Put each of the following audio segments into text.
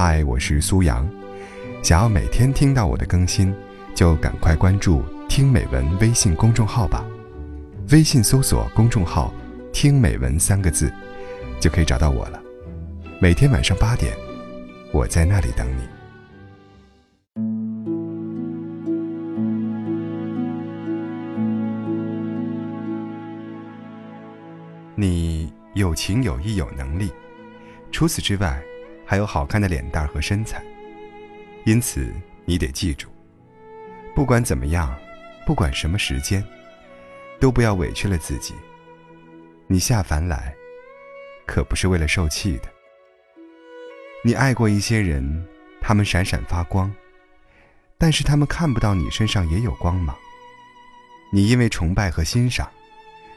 嗨，我是苏阳。想要每天听到我的更新，就赶快关注“听美文”微信公众号吧。微信搜索公众号“听美文”三个字，就可以找到我了。每天晚上八点，我在那里等你。你有情有义有能力，除此之外。还有好看的脸蛋和身材，因此你得记住，不管怎么样，不管什么时间，都不要委屈了自己。你下凡来，可不是为了受气的。你爱过一些人，他们闪闪发光，但是他们看不到你身上也有光芒。你因为崇拜和欣赏，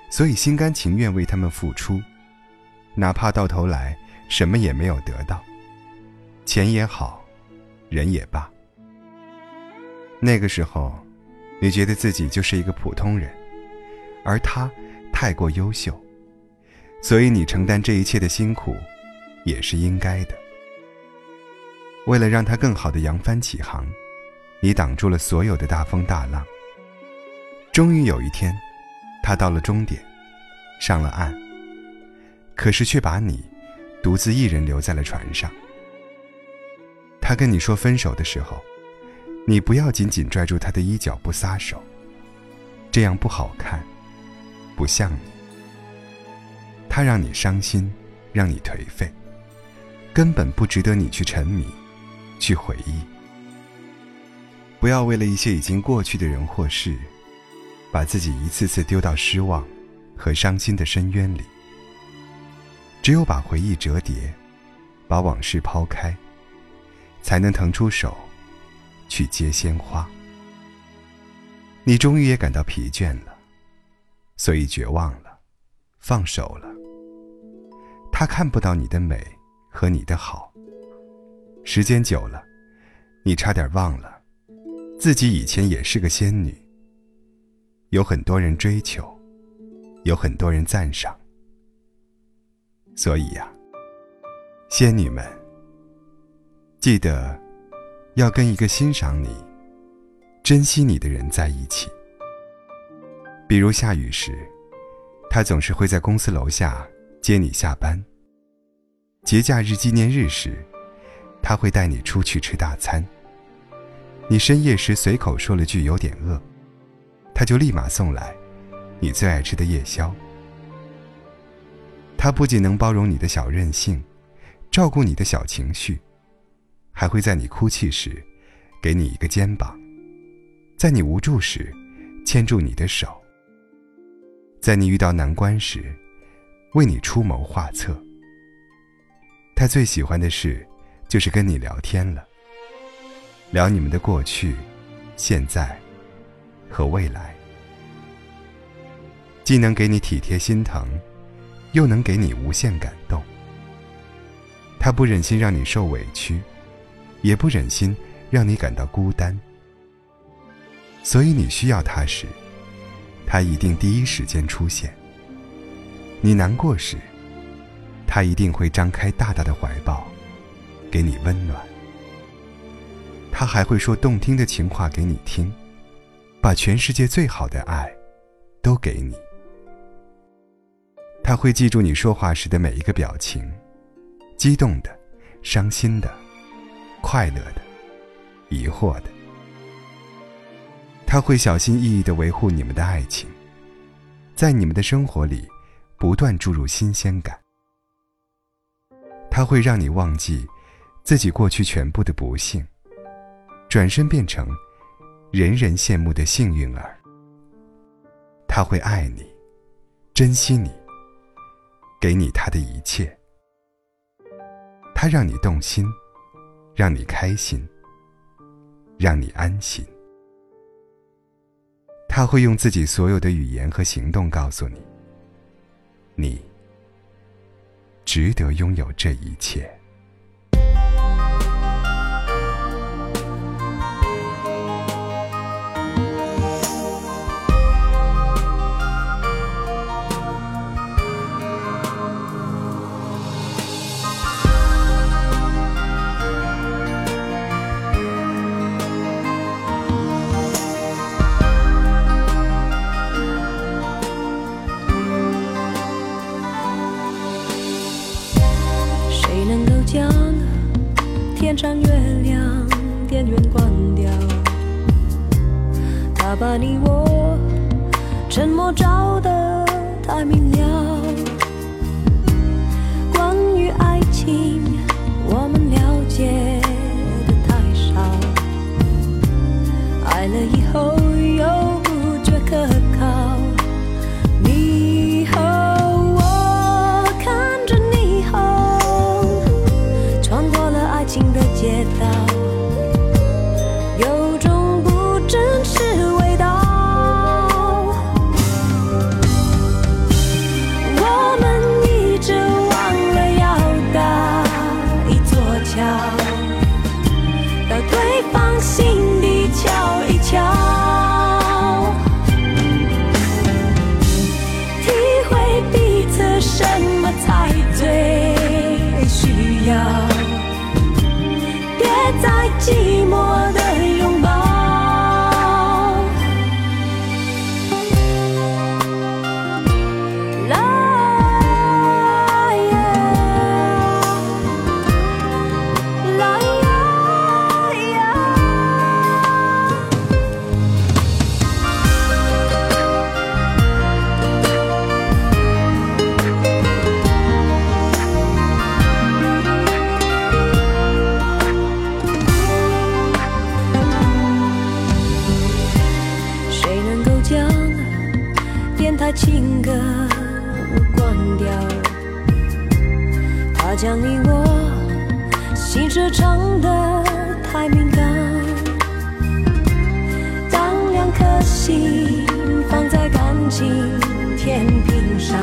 所以心甘情愿为他们付出，哪怕到头来什么也没有得到。钱也好，人也罢。那个时候，你觉得自己就是一个普通人，而他太过优秀，所以你承担这一切的辛苦，也是应该的。为了让他更好的扬帆起航，你挡住了所有的大风大浪。终于有一天，他到了终点，上了岸，可是却把你独自一人留在了船上。他跟你说分手的时候，你不要紧紧拽住他的衣角不撒手，这样不好看，不像你。他让你伤心，让你颓废，根本不值得你去沉迷，去回忆。不要为了一些已经过去的人或事，把自己一次次丢到失望和伤心的深渊里。只有把回忆折叠，把往事抛开。才能腾出手，去接鲜花。你终于也感到疲倦了，所以绝望了，放手了。他看不到你的美和你的好。时间久了，你差点忘了，自己以前也是个仙女。有很多人追求，有很多人赞赏。所以呀，仙女们。记得，要跟一个欣赏你、珍惜你的人在一起。比如下雨时，他总是会在公司楼下接你下班；节假日、纪念日时，他会带你出去吃大餐。你深夜时随口说了句有点饿，他就立马送来你最爱吃的夜宵。他不仅能包容你的小任性，照顾你的小情绪。还会在你哭泣时，给你一个肩膀；在你无助时，牵住你的手；在你遇到难关时，为你出谋划策。他最喜欢的事，就是跟你聊天了，聊你们的过去、现在和未来，既能给你体贴心疼，又能给你无限感动。他不忍心让你受委屈。也不忍心让你感到孤单，所以你需要他时，他一定第一时间出现；你难过时，他一定会张开大大的怀抱，给你温暖。他还会说动听的情话给你听，把全世界最好的爱都给你。他会记住你说话时的每一个表情，激动的，伤心的。快乐的，疑惑的，他会小心翼翼的维护你们的爱情，在你们的生活里不断注入新鲜感。他会让你忘记自己过去全部的不幸，转身变成人人羡慕的幸运儿。他会爱你，珍惜你，给你他的一切。他让你动心。让你开心，让你安心。他会用自己所有的语言和行动告诉你，你值得拥有这一切。能够将天上月亮电源关掉？他把你我沉默照得太明了。关于爱情，把情歌关掉？他将你我心事唱得太敏感。当两颗心放在感情天平上，